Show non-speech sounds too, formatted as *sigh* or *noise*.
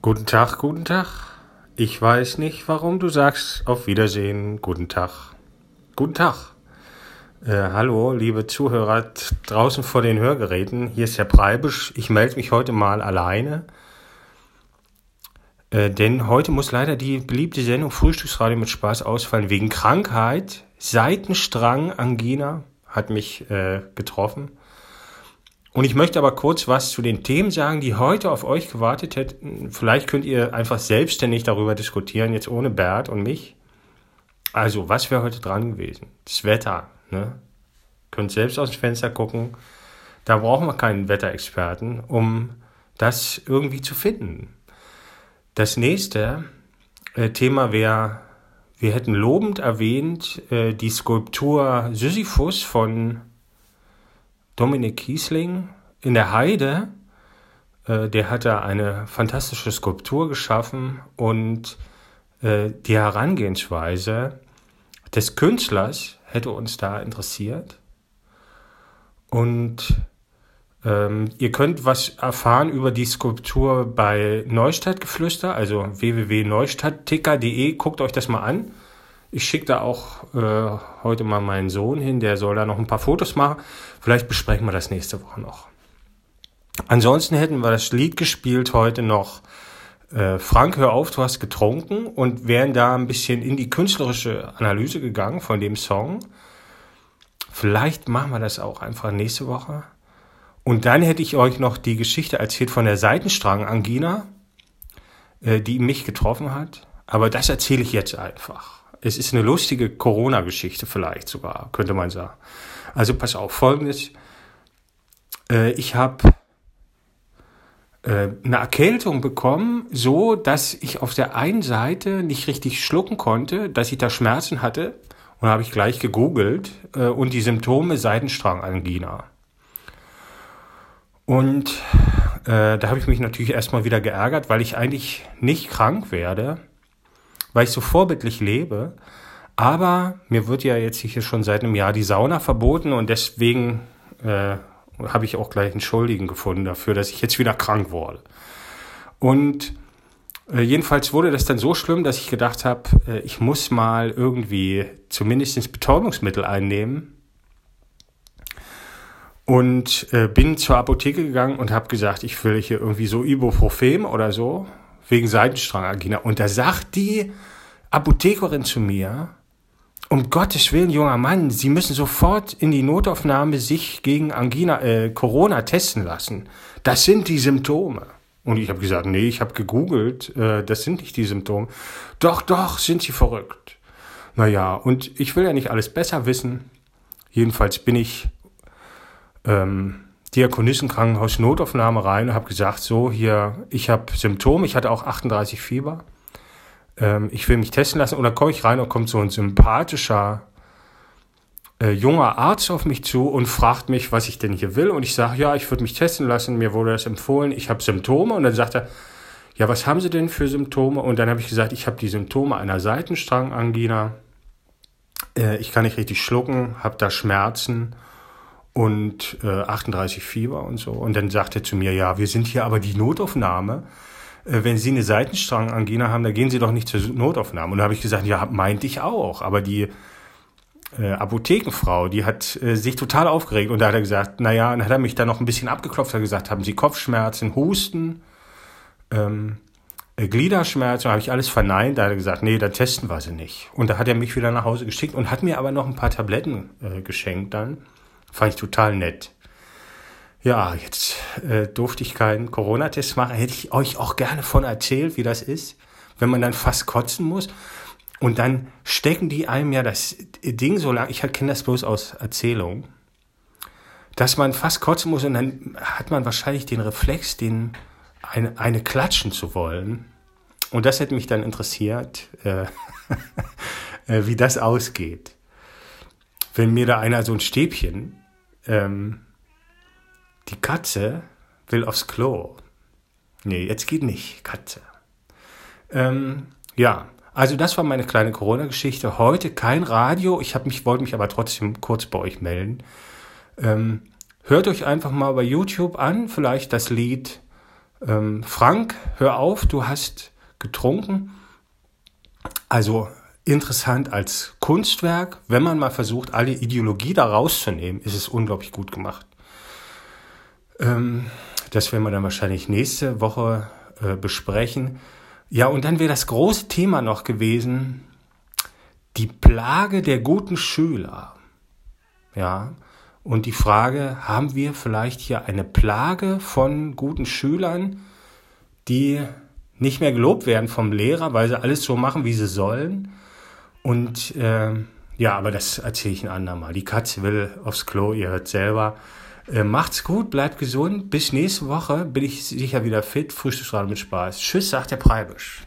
Guten Tag, guten Tag. Ich weiß nicht, warum du sagst auf Wiedersehen, guten Tag. Guten Tag. Äh, hallo, liebe Zuhörer draußen vor den Hörgeräten. Hier ist Herr Preibisch. Ich melde mich heute mal alleine. Äh, denn heute muss leider die beliebte Sendung Frühstücksradio mit Spaß ausfallen wegen Krankheit. Seitenstrang Angina hat mich äh, getroffen. Und ich möchte aber kurz was zu den Themen sagen, die heute auf euch gewartet hätten. Vielleicht könnt ihr einfach selbstständig darüber diskutieren, jetzt ohne Bert und mich. Also, was wäre heute dran gewesen? Das Wetter. Ne? Könnt selbst aus dem Fenster gucken. Da brauchen wir keinen Wetterexperten, um das irgendwie zu finden. Das nächste äh, Thema wäre, wir hätten lobend erwähnt, äh, die Skulptur Sisyphus von Dominik Kiesling in der Heide. Äh, der hat da eine fantastische Skulptur geschaffen und äh, die Herangehensweise des Künstlers hätte uns da interessiert. Und ähm, ihr könnt was erfahren über die Skulptur bei Neustadtgeflüster, also www.neustadtticker.de. Guckt euch das mal an. Ich schicke da auch äh, heute mal meinen Sohn hin, der soll da noch ein paar Fotos machen. Vielleicht besprechen wir das nächste Woche noch. Ansonsten hätten wir das Lied gespielt heute noch. Äh, Frank, hör auf, du hast getrunken und wären da ein bisschen in die künstlerische Analyse gegangen von dem Song. Vielleicht machen wir das auch einfach nächste Woche. Und dann hätte ich euch noch die Geschichte erzählt von der Seitenstrang-Angina, äh, die mich getroffen hat. Aber das erzähle ich jetzt einfach. Es ist eine lustige Corona-Geschichte vielleicht sogar, könnte man sagen. Also pass auf, folgendes. Äh, ich habe äh, eine Erkältung bekommen, so dass ich auf der einen Seite nicht richtig schlucken konnte, dass ich da Schmerzen hatte. Und habe ich gleich gegoogelt äh, und die Symptome Seitenstrangangina. Und äh, da habe ich mich natürlich erstmal wieder geärgert, weil ich eigentlich nicht krank werde weil ich so vorbildlich lebe. Aber mir wird ja jetzt hier schon seit einem Jahr die Sauna verboten und deswegen äh, habe ich auch gleich einen Schuldigen gefunden dafür, dass ich jetzt wieder krank wurde. Und äh, jedenfalls wurde das dann so schlimm, dass ich gedacht habe, äh, ich muss mal irgendwie zumindest Betäubungsmittel einnehmen. Und äh, bin zur Apotheke gegangen und habe gesagt, ich will hier irgendwie so Ibuprofen oder so wegen Seitenstrangangina. Und da sagt die Apothekerin zu mir, um Gottes Willen, junger Mann, Sie müssen sofort in die Notaufnahme sich gegen Angina, äh, Corona testen lassen. Das sind die Symptome. Und ich habe gesagt, nee, ich habe gegoogelt, äh, das sind nicht die Symptome. Doch, doch, sind Sie verrückt. Naja, und ich will ja nicht alles besser wissen. Jedenfalls bin ich ähm, Diakonissenkrankenhaus Notaufnahme rein und habe gesagt, so hier, ich habe Symptome, ich hatte auch 38 Fieber. Ähm, ich will mich testen lassen. Und dann komme ich rein und kommt so ein sympathischer äh, junger Arzt auf mich zu und fragt mich, was ich denn hier will. Und ich sage, ja, ich würde mich testen lassen, mir wurde das empfohlen, ich habe Symptome. Und dann sagt er, ja, was haben Sie denn für Symptome? Und dann habe ich gesagt, ich habe die Symptome einer Seitenstrangangina. Äh, ich kann nicht richtig schlucken, habe da Schmerzen und äh, 38 Fieber und so. Und dann sagt er zu mir, ja, wir sind hier aber die Notaufnahme. Äh, wenn Sie eine Seitenstrangangina haben, dann gehen Sie doch nicht zur Notaufnahme. Und da habe ich gesagt, ja, meinte ich auch. Aber die äh, Apothekenfrau, die hat äh, sich total aufgeregt. Und da hat er gesagt, naja, dann hat er mich da noch ein bisschen abgeklopft, hat gesagt, haben Sie Kopfschmerzen, Husten, ähm, äh, Gliederschmerzen, habe ich alles verneint. Da hat er gesagt, nee, dann testen wir sie nicht. Und da hat er mich wieder nach Hause geschickt und hat mir aber noch ein paar Tabletten äh, geschenkt dann. Fand ich total nett. Ja, jetzt äh, durfte ich keinen Corona-Test machen. Hätte ich euch auch gerne von erzählt, wie das ist, wenn man dann fast kotzen muss. Und dann stecken die einem ja das Ding so lang, ich kenne das bloß aus Erzählungen, dass man fast kotzen muss und dann hat man wahrscheinlich den Reflex, den eine, eine klatschen zu wollen. Und das hätte mich dann interessiert, äh, *laughs* äh wie das ausgeht wenn mir da einer so ein Stäbchen, ähm, die Katze will aufs Klo. Nee, jetzt geht nicht, Katze. Ähm, ja, also das war meine kleine Corona-Geschichte. Heute kein Radio. Ich mich, wollte mich aber trotzdem kurz bei euch melden. Ähm, hört euch einfach mal bei YouTube an, vielleicht das Lied ähm, Frank, hör auf, du hast getrunken. Also interessant als Kunstwerk. Wenn man mal versucht, alle Ideologie da rauszunehmen, ist es unglaublich gut gemacht. Ähm, das werden wir dann wahrscheinlich nächste Woche äh, besprechen. Ja, und dann wäre das große Thema noch gewesen, die Plage der guten Schüler. Ja, und die Frage, haben wir vielleicht hier eine Plage von guten Schülern, die nicht mehr gelobt werden vom Lehrer, weil sie alles so machen, wie sie sollen? Und äh, ja, aber das erzähle ich ein andermal. Die Katze will aufs Klo, ihr hört selber. Äh, macht's gut, bleibt gesund. Bis nächste Woche bin ich sicher wieder fit. Frühstücksradio mit Spaß. Tschüss, sagt der Preibisch.